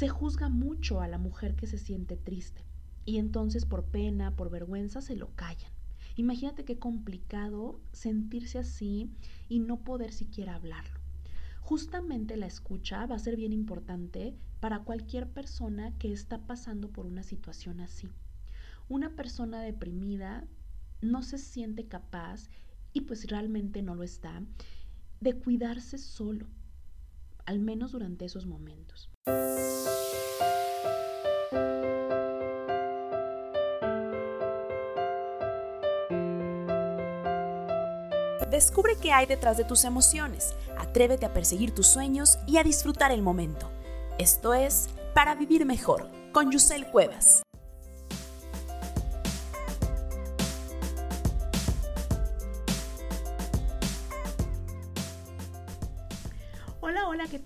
se juzga mucho a la mujer que se siente triste y entonces por pena, por vergüenza se lo callan. Imagínate qué complicado sentirse así y no poder siquiera hablarlo. Justamente la escucha va a ser bien importante para cualquier persona que está pasando por una situación así. Una persona deprimida no se siente capaz, y pues realmente no lo está, de cuidarse solo, al menos durante esos momentos. Descubre qué hay detrás de tus emociones, atrévete a perseguir tus sueños y a disfrutar el momento. Esto es Para Vivir Mejor, con Yusel Cuevas.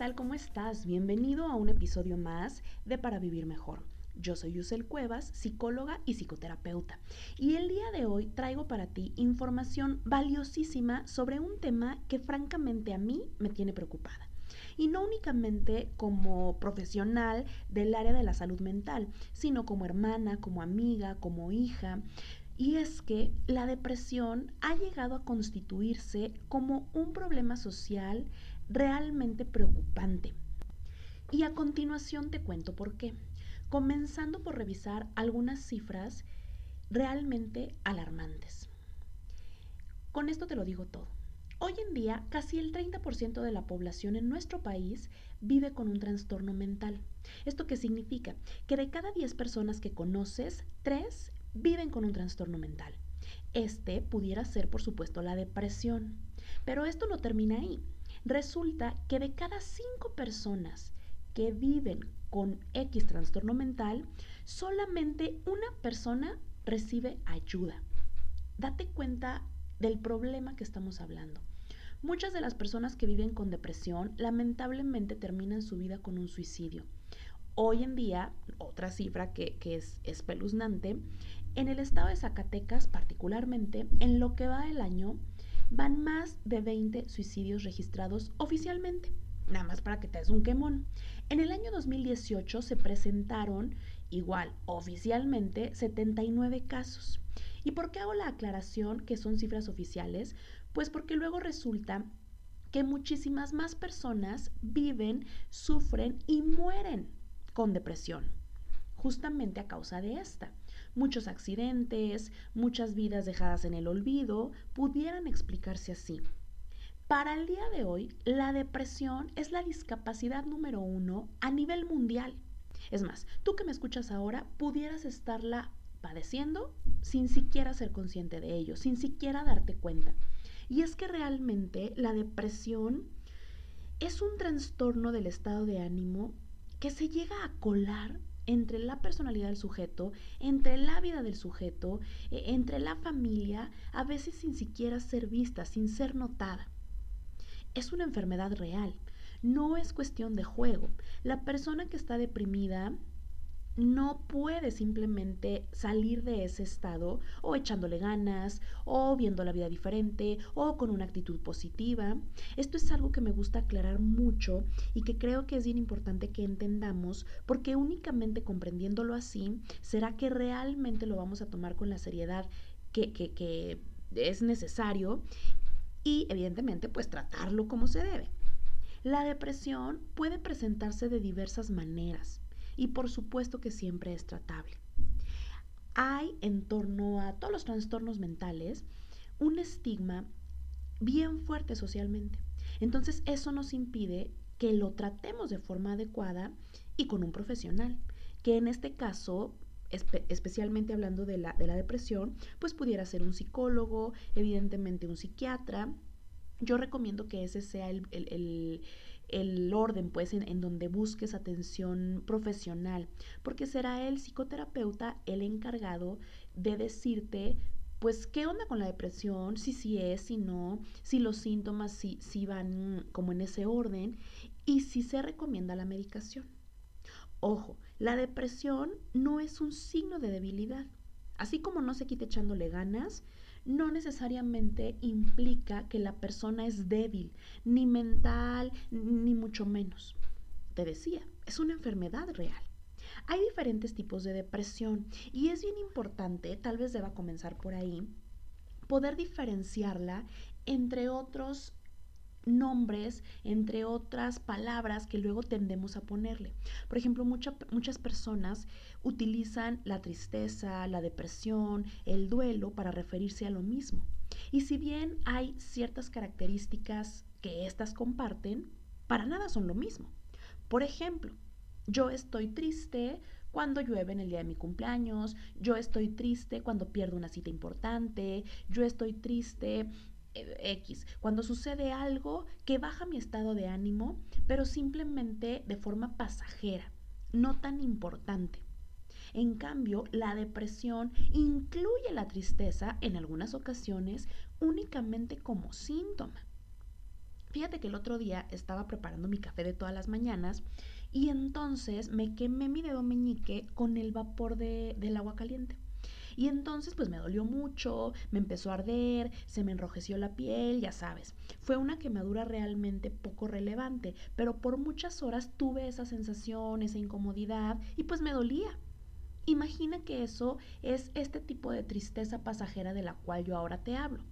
Tal? ¿Cómo estás? Bienvenido a un episodio más de Para Vivir Mejor. Yo soy Yusel Cuevas, psicóloga y psicoterapeuta, y el día de hoy traigo para ti información valiosísima sobre un tema que francamente a mí me tiene preocupada. Y no únicamente como profesional del área de la salud mental, sino como hermana, como amiga, como hija. Y es que la depresión ha llegado a constituirse como un problema social realmente preocupante. Y a continuación te cuento por qué comenzando por revisar algunas cifras realmente alarmantes. Con esto te lo digo todo. Hoy en día, casi el 30% de la población en nuestro país vive con un trastorno mental. ¿Esto qué significa? Que de cada 10 personas que conoces, 3 viven con un trastorno mental. Este pudiera ser, por supuesto, la depresión. Pero esto no termina ahí. Resulta que de cada 5 personas que viven con X trastorno mental, solamente una persona recibe ayuda. Date cuenta del problema que estamos hablando. Muchas de las personas que viven con depresión lamentablemente terminan su vida con un suicidio. Hoy en día, otra cifra que, es espeluznante, en el estado de Zacatecas particularmente, en lo que va del año, van más de 20 suicidios registrados oficialmente. Nada más para que te des un quemón. En el año 2018 se presentaron, igual, oficialmente, 79 casos. ¿Y por qué hago la aclaración que son cifras oficiales? Pues porque luego resulta que muchísimas más personas viven, sufren y mueren con depresión, justamente a causa de esta. Muchos accidentes, muchas vidas dejadas en el olvido, pudieran explicarse así. Para el día de hoy, la depresión es la discapacidad número uno a nivel mundial. Es más, tú que me escuchas ahora pudieras estarla padeciendo sin siquiera ser consciente de ello, sin siquiera darte cuenta. Y es que realmente la depresión es un trastorno del estado de ánimo que se llega a colar entre la personalidad del sujeto, entre la vida del sujeto, e, entre la familia, a veces sin siquiera ser vista, sin ser notada es una enfermedad real. No es cuestión de juego. La persona que está deprimida no puede simplemente salir de ese estado o echándole ganas o viendo la vida diferente o con una actitud positiva. Esto es algo que me gusta aclarar mucho y que creo que es bien importante que entendamos porque únicamente comprendiéndolo así será que realmente lo vamos a tomar con la seriedad que, que, que es necesario y evidentemente pues tratarlo como se debe. La depresión puede presentarse de diversas maneras y por supuesto que siempre es tratable. Hay en torno a todos los trastornos mentales un estigma bien fuerte socialmente. Entonces eso nos impide que lo tratemos de forma adecuada y con un profesional, que en este caso especialmente hablando de la, de la depresión, pues pudiera ser un psicólogo, evidentemente un psiquiatra. Yo recomiendo que ese sea el, el, orden, pues, en, en, donde busques atención profesional, porque será el psicoterapeuta el encargado de decirte, pues, qué onda con la depresión, si sí es, si no, si los síntomas si, si van como en ese orden y si se recomienda la medicación. Ojo, la depresión no es un signo de debilidad. Así como no se quita echándole ganas, no necesariamente implica que la persona es débil, ni mental, ni mucho menos. Te decía, es una enfermedad real. Hay diferentes tipos de depresión y es bien importante, tal vez deba comenzar por ahí, poder diferenciarla entre otros nombres, entre otras palabras que luego tendemos a ponerle. Por ejemplo, muchas personas utilizan la tristeza, la depresión, el duelo para referirse a lo mismo. Y si bien hay ciertas características que éstas comparten, para nada son lo mismo. Por ejemplo, yo estoy triste cuando llueve en el día de mi cumpleaños, yo estoy triste cuando pierdo una cita importante, yo estoy triste X, cuando sucede algo que baja mi estado de ánimo, pero simplemente de forma pasajera, no tan importante. En cambio, la depresión incluye la tristeza en algunas ocasiones únicamente como síntoma. Fíjate que el otro día estaba preparando mi café de todas las mañanas y entonces me quemé mi dedo meñique con el vapor del agua caliente. Y entonces pues me dolió mucho, me empezó a arder, se me enrojeció la piel, ya sabes. Fue una quemadura realmente poco relevante, pero por muchas horas tuve esa sensación, esa incomodidad y pues me dolía. Imagina que eso es este tipo de tristeza pasajera de la cual yo ahora te hablo.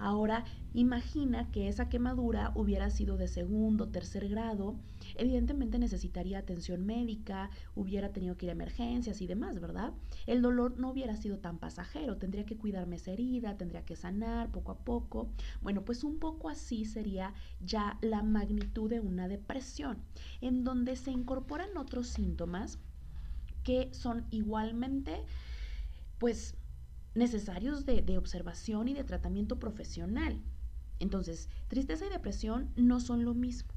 Ahora, imagina que esa quemadura hubiera sido de segundo, tercer grado, evidentemente necesitaría atención médica, hubiera tenido que ir a emergencias y demás, ¿verdad? El dolor no hubiera sido tan pasajero, tendría que cuidarme esa herida, tendría que sanar poco a poco. Bueno, pues un poco así sería ya la magnitud de una depresión, en donde se incorporan otros síntomas que son igualmente, pues, necesarios de, observación y de tratamiento profesional. Entonces, tristeza y depresión no son lo mismo.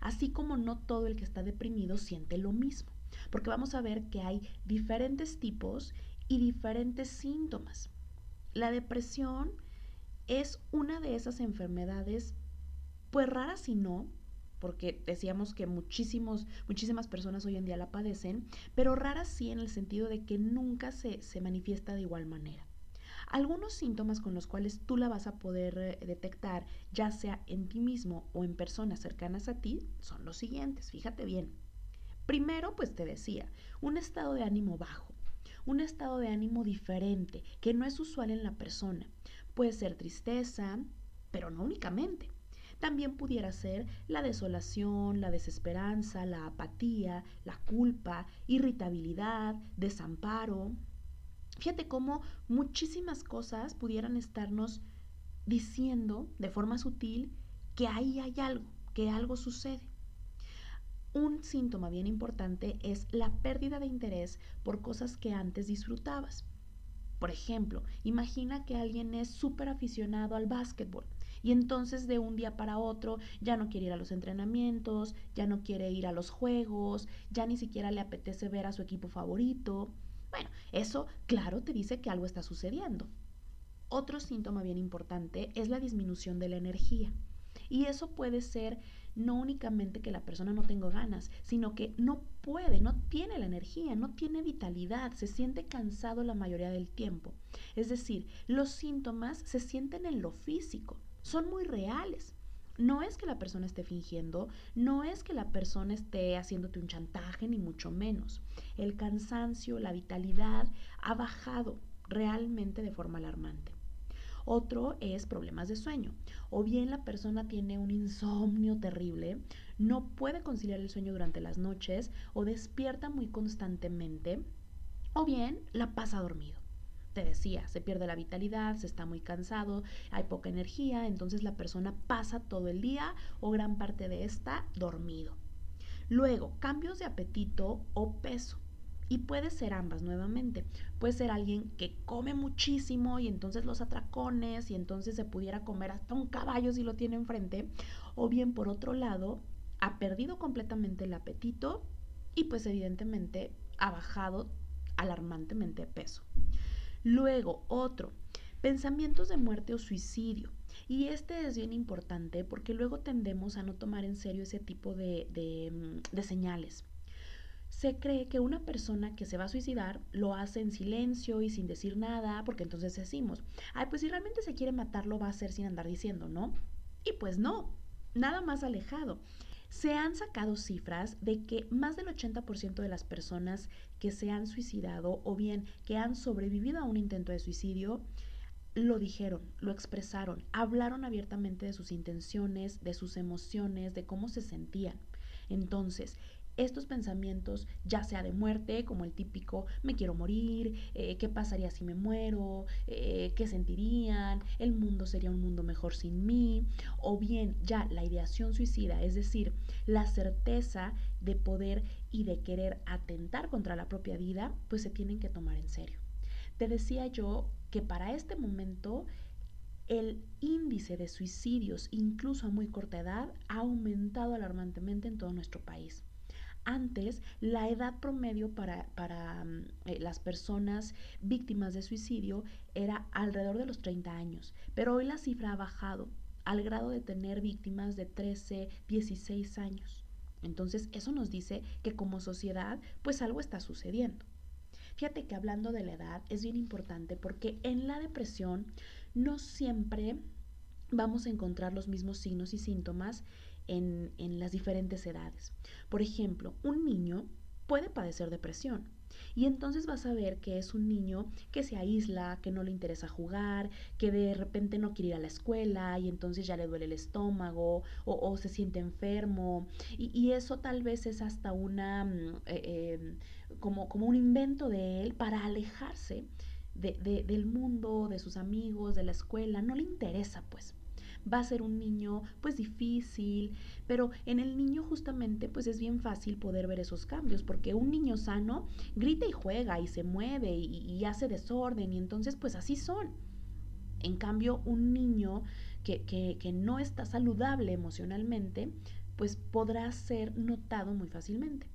Así como no todo el que está deprimido siente lo mismo. Porque vamos a ver que hay diferentes tipos y diferentes síntomas. La depresión es una de esas enfermedades, pues raras si no, porque decíamos que muchísimos, muchísimas personas hoy en día la padecen, pero raras sí en el sentido de que nunca se, se manifiesta de igual manera. Algunos síntomas con los cuales tú la vas a poder eh, detectar, ya sea en ti mismo o en personas cercanas a ti, son los siguientes, fíjate bien. Primero, pues te decía, un estado de ánimo bajo, un estado de ánimo diferente, que no es usual en la persona. Puede ser tristeza, pero no únicamente. También pudiera ser la desolación, la desesperanza, la apatía, la culpa, irritabilidad, desamparo. Fíjate cómo muchísimas cosas pudieran estarnos diciendo de forma sutil que ahí hay algo, que algo sucede. Un síntoma bien importante es la pérdida de interés por cosas que antes disfrutabas. Por ejemplo, imagina que alguien es súper aficionado al básquetbol y entonces de un día para otro ya no quiere ir a los entrenamientos, ya no quiere ir a los juegos, ya ni siquiera le apetece ver a su equipo favorito. Bueno, eso claro te dice que algo está sucediendo. Otro síntoma bien importante es la disminución de la energía. Y eso puede ser no únicamente que la persona no tenga ganas, sino que no puede, no tiene la energía, no tiene vitalidad, se siente cansado la mayoría del tiempo. Es decir, los síntomas se sienten en lo físico son muy reales. No es que la persona esté fingiendo, no es que la persona esté haciéndote un chantaje, ni mucho menos. El cansancio, la vitalidad ha bajado realmente de forma alarmante. Otro es problemas de sueño. O bien la persona tiene un insomnio terrible, no puede conciliar el sueño durante las noches o despierta muy constantemente, o bien la pasa dormido te decía, se pierde la vitalidad, se está muy cansado, hay poca energía, entonces la persona pasa todo el día o gran parte de esta dormido. Luego, cambios de apetito o peso. Y puede ser ambas nuevamente. Puede ser alguien que come muchísimo y entonces los atracones y entonces se pudiera comer hasta un caballo si lo tiene enfrente. O bien por otro lado, ha perdido completamente el apetito y pues evidentemente ha bajado alarmantemente peso. Luego, otro, pensamientos de muerte o suicidio. Y este es bien importante porque luego tendemos a no tomar en serio ese tipo de, mm, de, señales. Se cree que una persona que se va a suicidar lo hace en silencio y sin decir nada, porque entonces decimos, ay, pues si realmente se quiere matar, lo va a hacer sin andar diciendo, ¿no? Y pues no, nada más alejado. Se han sacado cifras de que más del 80% de las personas que se han suicidado o bien que han sobrevivido a un intento de suicidio lo dijeron, lo expresaron, hablaron abiertamente de sus intenciones, de sus emociones, de cómo se sentían. Entonces, estos pensamientos, ya sea de muerte, como el típico me quiero morir, eh, qué pasaría si me muero, eh, qué sentirían, el mundo sería un mundo mejor sin mí, o bien ya la ideación suicida, es decir, la certeza de poder y de querer atentar contra la propia vida, pues se tienen que tomar en serio. Te decía yo que para este momento el índice de suicidios, incluso a muy corta edad, ha aumentado alarmantemente en todo nuestro país. Antes, la edad promedio para, mm, eh, las personas víctimas de suicidio era alrededor de los 30 años, pero hoy la cifra ha bajado al grado de tener víctimas de 13, 16 años. Entonces, eso nos dice que como sociedad, pues algo está sucediendo. Fíjate que hablando de la edad es bien importante porque en la depresión no siempre vamos a encontrar los mismos signos y síntomas en, las diferentes edades. Por ejemplo, un niño puede padecer depresión. Y entonces vas a ver que es un niño que se aísla, que no le interesa jugar, que de repente no quiere ir a la escuela y entonces ya le duele el estómago o, se siente enfermo. Y, eso tal vez es hasta una, mm, eh, em, como, como, un invento de él para alejarse del mundo, de sus amigos, de la escuela. No le interesa pues va a ser un niño pues difícil, pero en el niño justamente pues es bien fácil poder ver esos cambios, porque un niño sano grita y juega y se mueve y, hace desorden y entonces pues así son. En cambio, un niño que, que no está saludable emocionalmente, pues podrá ser notado muy fácilmente.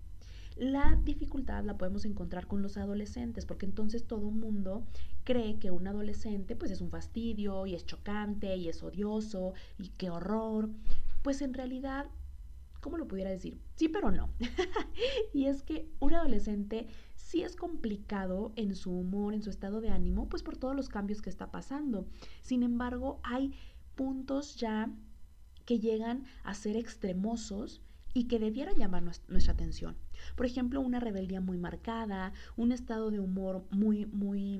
La dificultad la podemos encontrar con los adolescentes, porque entonces todo mundo cree que un adolescente pues es un fastidio y es chocante y es odioso y qué horror. Pues en realidad, ¿cómo lo pudiera decir? Sí, pero no. y es que un adolescente sí es complicado en su humor, en su estado de ánimo, pues por todos los cambios que está pasando. Sin embargo, hay puntos ya que llegan a ser extremosos y que debieran llamar nuestra atención. Por ejemplo, una rebeldía muy marcada, un estado de humor muy, muy,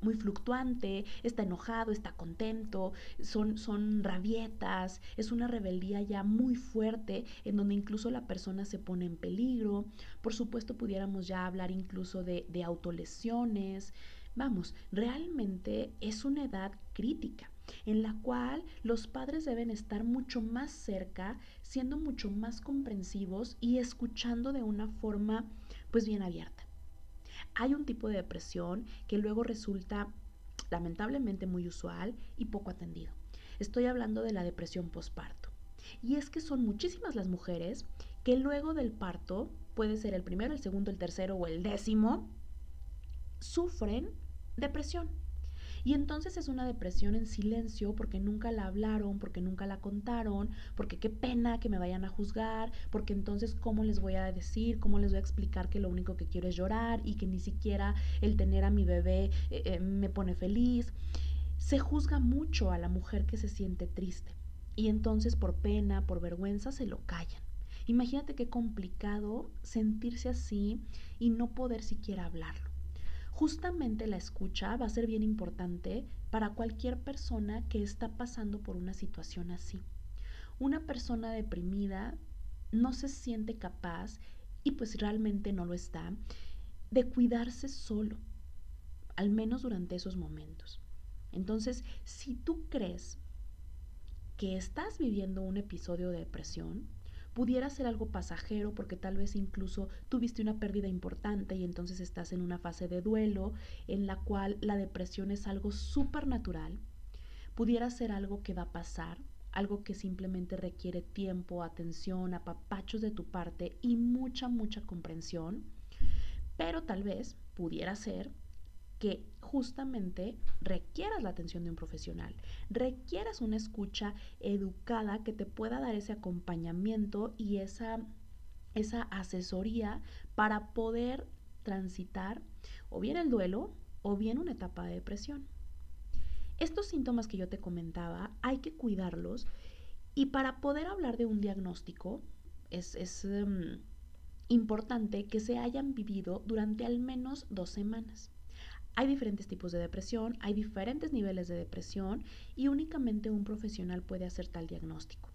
muy fluctuante, está enojado, está contento, son, son rabietas, es una rebeldía ya muy fuerte en donde incluso la persona se pone en peligro. Por supuesto, pudiéramos ya hablar incluso de autolesiones. Vamos, realmente es una edad crítica en la cual los padres deben estar mucho más cerca, siendo mucho más comprensivos y escuchando de una forma pues bien abierta. Hay un tipo de depresión que luego resulta lamentablemente muy usual y poco atendido. Estoy hablando de la depresión postparto. Y es que son muchísimas las mujeres que luego del parto, puede ser el primero, el segundo, el tercero o el décimo, sufren depresión y entonces es una depresión en silencio porque nunca la hablaron, porque nunca la contaron, porque qué pena que me vayan a juzgar, porque entonces cómo les voy a decir, cómo les voy a explicar que lo único que quiero es llorar y que ni siquiera el tener a mi bebé eh, eh, me pone feliz. Se juzga mucho a la mujer que se siente triste y entonces por pena, por vergüenza se lo callan. Imagínate qué complicado sentirse así y no poder siquiera hablarlo. Justamente la escucha va a ser bien importante para cualquier persona que está pasando por una situación así. Una persona deprimida no se siente capaz, y pues realmente no lo está, de cuidarse solo, al menos durante esos momentos. Entonces, si tú crees que estás viviendo un episodio de depresión, pudiera ser algo pasajero porque tal vez incluso tuviste una pérdida importante y entonces estás en una fase de duelo en la cual la depresión es algo súper natural. Pudiera ser algo que va a pasar, algo que simplemente requiere tiempo, atención, apapachos de tu parte y mucha, mucha comprensión. Pero tal vez pudiera ser que justamente requieras la atención de un profesional, requieras una escucha educada que te pueda dar ese acompañamiento y esa, esa asesoría para poder transitar o bien el duelo o bien una etapa de depresión. Estos síntomas que yo te comentaba hay que cuidarlos y para poder hablar de un diagnóstico es, em, importante que se hayan vivido durante al menos dos semanas. Hay diferentes tipos de depresión, hay diferentes niveles de depresión y únicamente un profesional puede hacer tal diagnóstico.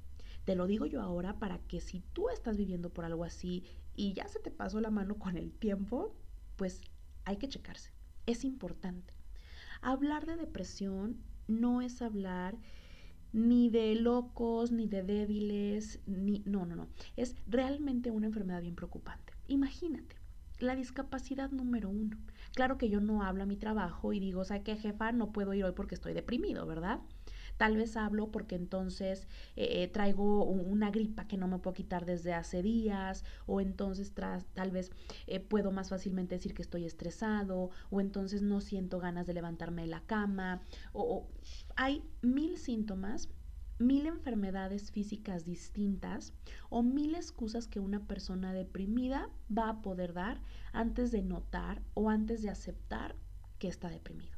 Te lo digo yo ahora para que si tú estás viviendo por algo así y ya se te pasó la mano con el tiempo, pues hay que checarse. Es importante. Hablar de depresión no es hablar ni de locos, ni de débiles, ni no, no, no. Es realmente una enfermedad bien preocupante. Imagínate, la discapacidad número uno. Claro que yo no hablo a mi trabajo y digo, sea, que jefa, no puedo ir hoy porque estoy deprimido, ¿verdad? Tal vez hablo porque entonces eh, eh, traigo una gripa que no me puedo quitar desde hace días, o entonces tal vez eh, puedo más fácilmente decir que estoy estresado, o entonces no siento ganas de levantarme de la cama, o hay mil síntomas mil enfermedades físicas distintas o mil excusas que una persona deprimida va a poder dar antes de notar o antes de aceptar que está deprimido.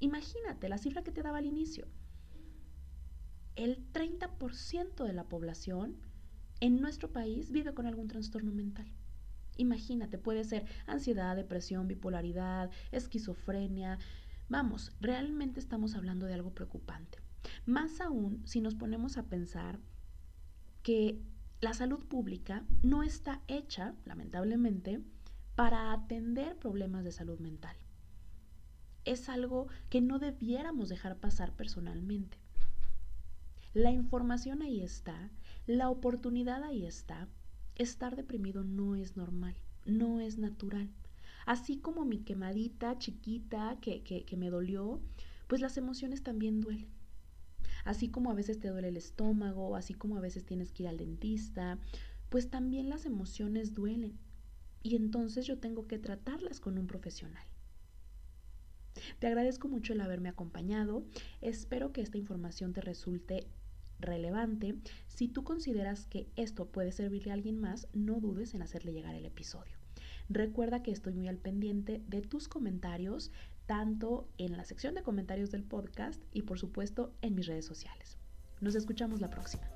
Imagínate la cifra que te daba al inicio el 30% de la población en nuestro país vive con algún trastorno mental. Imagínate, puede ser ansiedad, depresión, bipolaridad, esquizofrenia. Vamos, realmente estamos hablando de algo preocupante. Más aún si nos ponemos a pensar que la salud pública no está hecha, lamentablemente, para atender problemas de salud mental. Es algo que no debiéramos dejar pasar personalmente. La información ahí está, la oportunidad ahí está. Estar deprimido no es normal, no es natural. Así como mi quemadita chiquita que, que, me dolió, pues las emociones también duelen. Así como a veces te duele el estómago, así como a veces tienes que ir al dentista, pues también las emociones duelen. Y entonces yo tengo que tratarlas con un profesional. Te agradezco mucho el haberme acompañado. Espero que esta información te resulte relevante. Si tú consideras que esto puede servirle a alguien más, no dudes en hacerle llegar el episodio. Recuerda que estoy muy al pendiente de tus comentarios, tanto en la sección de comentarios del podcast y por supuesto en mis redes sociales. Nos escuchamos la próxima.